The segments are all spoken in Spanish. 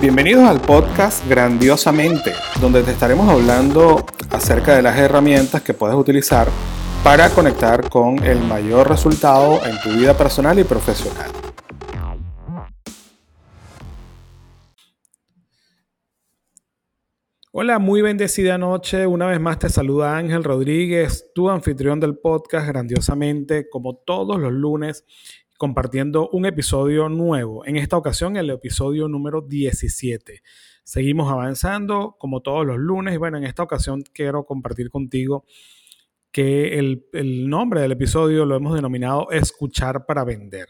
Bienvenidos al podcast Grandiosamente, donde te estaremos hablando acerca de las herramientas que puedes utilizar para conectar con el mayor resultado en tu vida personal y profesional. Hola, muy bendecida noche. Una vez más te saluda Ángel Rodríguez, tu anfitrión del podcast Grandiosamente, como todos los lunes compartiendo un episodio nuevo. En esta ocasión, el episodio número 17. Seguimos avanzando como todos los lunes y bueno, en esta ocasión quiero compartir contigo que el, el nombre del episodio lo hemos denominado Escuchar para Vender.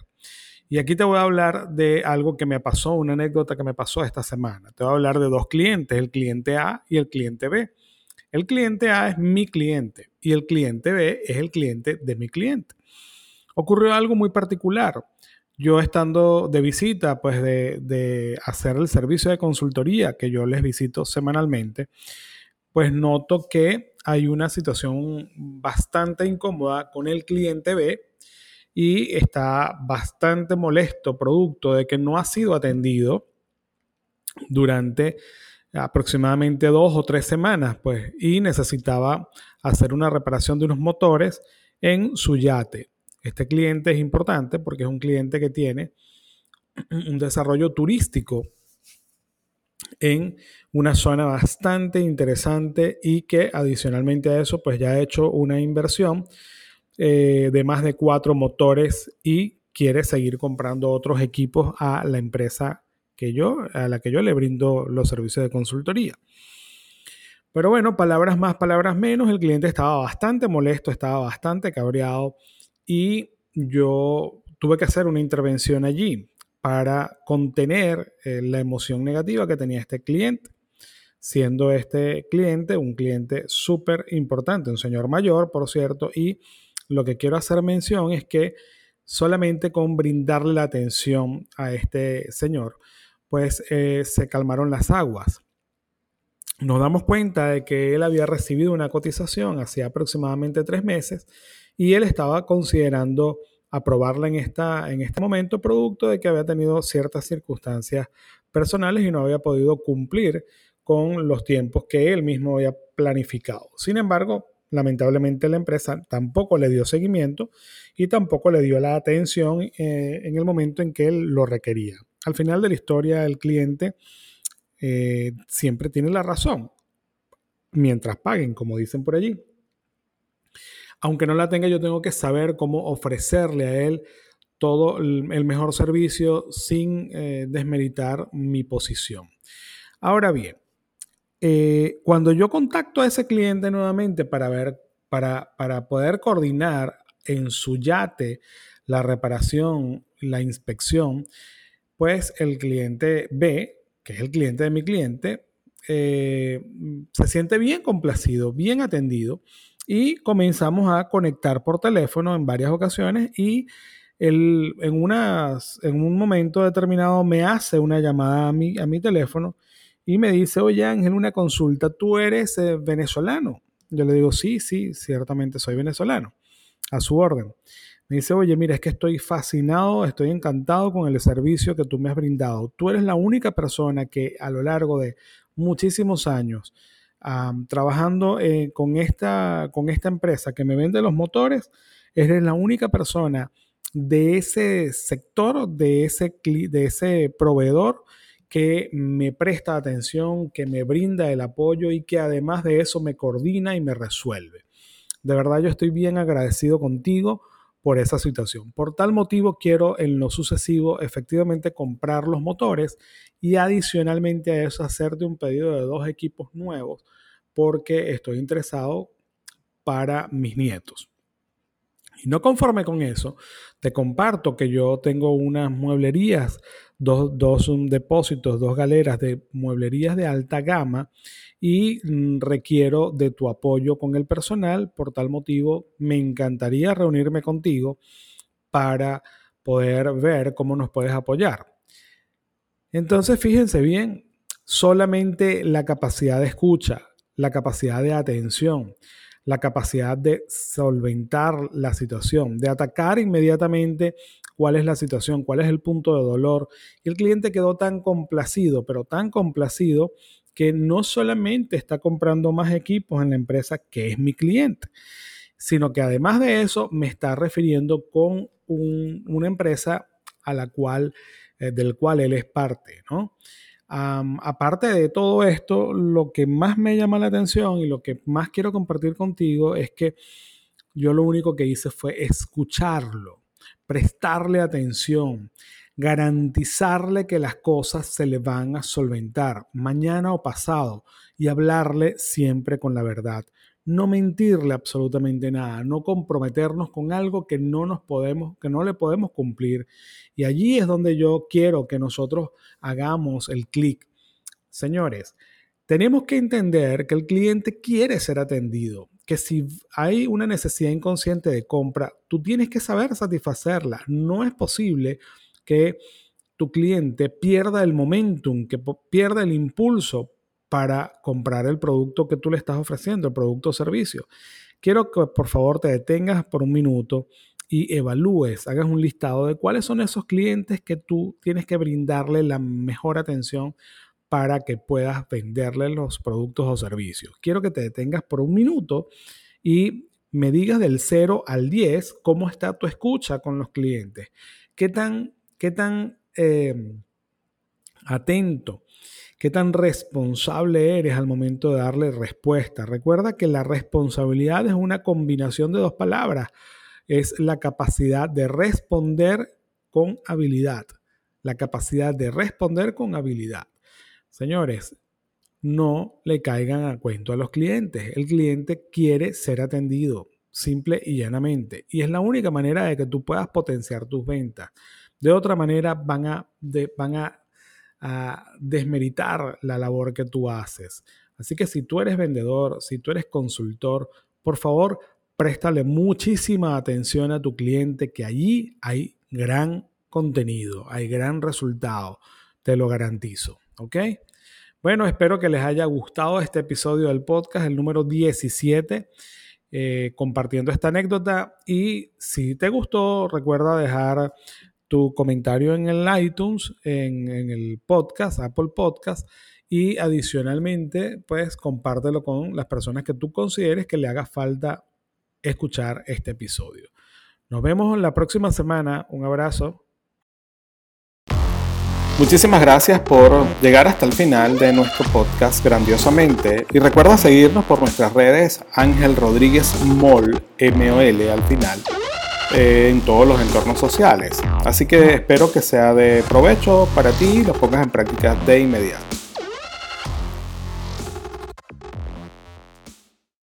Y aquí te voy a hablar de algo que me pasó, una anécdota que me pasó esta semana. Te voy a hablar de dos clientes, el cliente A y el cliente B. El cliente A es mi cliente y el cliente B es el cliente de mi cliente ocurrió algo muy particular. Yo estando de visita, pues de, hacer el servicio de consultoría que yo les visito semanalmente, pues noto que hay una situación bastante incómoda con el cliente B y está bastante molesto producto de que no ha sido atendido durante aproximadamente dos o tres semanas, pues, y necesitaba hacer una reparación de unos motores en su yate. Este cliente es importante porque es un cliente que tiene un desarrollo turístico en una zona bastante interesante y que adicionalmente a eso pues ya ha hecho una inversión eh, de más de cuatro motores y quiere seguir comprando otros equipos a la empresa que yo, a la que yo le brindo los servicios de consultoría. Pero bueno, palabras más, palabras menos, el cliente estaba bastante molesto, estaba bastante cabreado y yo tuve que hacer una intervención allí para contener eh, la emoción negativa que tenía este cliente, siendo este cliente un cliente súper importante, un señor mayor, por cierto, y lo que quiero hacer mención es que solamente con brindarle la atención a este señor, pues eh, se calmaron las aguas. Nos damos cuenta de que él había recibido una cotización hacía aproximadamente tres meses y él estaba considerando aprobarla en, esta, en este momento, producto de que había tenido ciertas circunstancias personales y no había podido cumplir con los tiempos que él mismo había planificado. Sin embargo, lamentablemente la empresa tampoco le dio seguimiento y tampoco le dio la atención eh, en el momento en que él lo requería. Al final de la historia, el cliente eh, siempre tiene la razón, mientras paguen, como dicen por allí aunque no la tenga, yo tengo que saber cómo ofrecerle a él todo el mejor servicio sin eh, desmeritar mi posición. Ahora bien, eh, cuando yo contacto a ese cliente nuevamente para ver, para, para poder coordinar en su yate la reparación, la inspección, pues el cliente B, que es el cliente de mi cliente, eh, se siente bien complacido, bien atendido y comenzamos a conectar por teléfono en varias ocasiones y en, en un momento determinado me hace una llamada a mi, a mi teléfono y me dice, oye Ángel, una consulta, ¿tú eres eh, venezolano? Yo le digo, sí, sí, ciertamente soy venezolano, a su orden. Me dice, oye, mira, es que estoy fascinado, estoy encantado con el servicio que tú me has brindado. Tú eres la única persona que a lo largo de muchísimos años trabajando eh, con, esta, con esta empresa que me vende los motores, eres la única persona de ese sector, de ese, de ese proveedor que me presta atención, que me brinda el apoyo y que además de eso me coordina y me resuelve. De verdad yo estoy bien agradecido contigo por esa situación. Por tal motivo quiero en lo sucesivo efectivamente comprar los motores y adicionalmente a eso hacerte un pedido de dos equipos nuevos porque estoy interesado para mis nietos. Y no conforme con eso, te comparto que yo tengo unas mueblerías, dos, dos depósitos, dos galeras de mueblerías de alta gama y mm, requiero de tu apoyo con el personal. Por tal motivo, me encantaría reunirme contigo para poder ver cómo nos puedes apoyar. Entonces, fíjense bien, solamente la capacidad de escucha, la capacidad de atención, la capacidad de solventar la situación, de atacar inmediatamente cuál es la situación, cuál es el punto de dolor. Y el cliente quedó tan complacido, pero tan complacido que no solamente está comprando más equipos en la empresa que es mi cliente, sino que además de eso me está refiriendo con una empresa a la cual, eh, del cual él es parte, ¿no? aparte de todo esto, lo que más me llama la atención y lo que más quiero compartir contigo es que yo lo único que hice fue escucharlo, prestarle atención, garantizarle que las cosas se le van a solventar mañana o pasado y hablarle siempre con la verdad. No mentirle absolutamente nada, no comprometernos con algo que no nos podemos, que no le podemos cumplir. Y allí es donde yo quiero que nosotros hagamos el clic. Señores, tenemos que entender que el cliente quiere ser atendido, que si hay una necesidad inconsciente de compra, tú tienes que saber satisfacerla. No es posible que tu cliente pierda el momentum, que pierda el impulso para comprar el producto que tú le estás ofreciendo, el producto o servicio. Quiero que por favor te detengas por un minuto y evalúes, hagas un listado de cuáles son esos clientes que tú tienes que brindarle la mejor atención para que puedas venderle los productos o servicios. Quiero que te detengas por un minuto y me digas del 0 al 10 cómo está tu escucha con los clientes. ¿Qué tan, qué tan em, atento, qué tan responsable eres al momento de darle respuesta? Recuerda que la responsabilidad es una combinación de dos palabras. Es la capacidad de responder con habilidad. La capacidad de responder con habilidad. Señores, no le caigan a cuento a los clientes. El cliente quiere ser atendido, simple y llanamente. Y es la única manera de que tú puedas potenciar tus ventas. De otra manera, van a, desmeritar la labor que tú haces. Así que si tú eres vendedor, si tú eres consultor, por favor, préstale muchísima atención a tu cliente, que allí hay gran contenido, hay gran resultado, te lo garantizo. ¿Ok? Bueno, espero que les haya gustado este episodio del podcast, el número 17, eh, compartiendo esta anécdota. Y si te gustó, recuerda dejar tu comentario en el iTunes, en, en el podcast, Apple Podcast. Y adicionalmente, pues compártelo con las personas que tú consideres que le haga falta escuchar este episodio. Nos vemos la próxima semana. Un abrazo. Muchísimas gracias por llegar hasta el final de nuestro podcast grandiosamente y recuerda seguirnos por nuestras redes Ángel Rodríguez Mol, M-O-L al final, eh, en todos los entornos sociales. Así que espero que sea de provecho para ti y lo pongas en práctica de inmediato.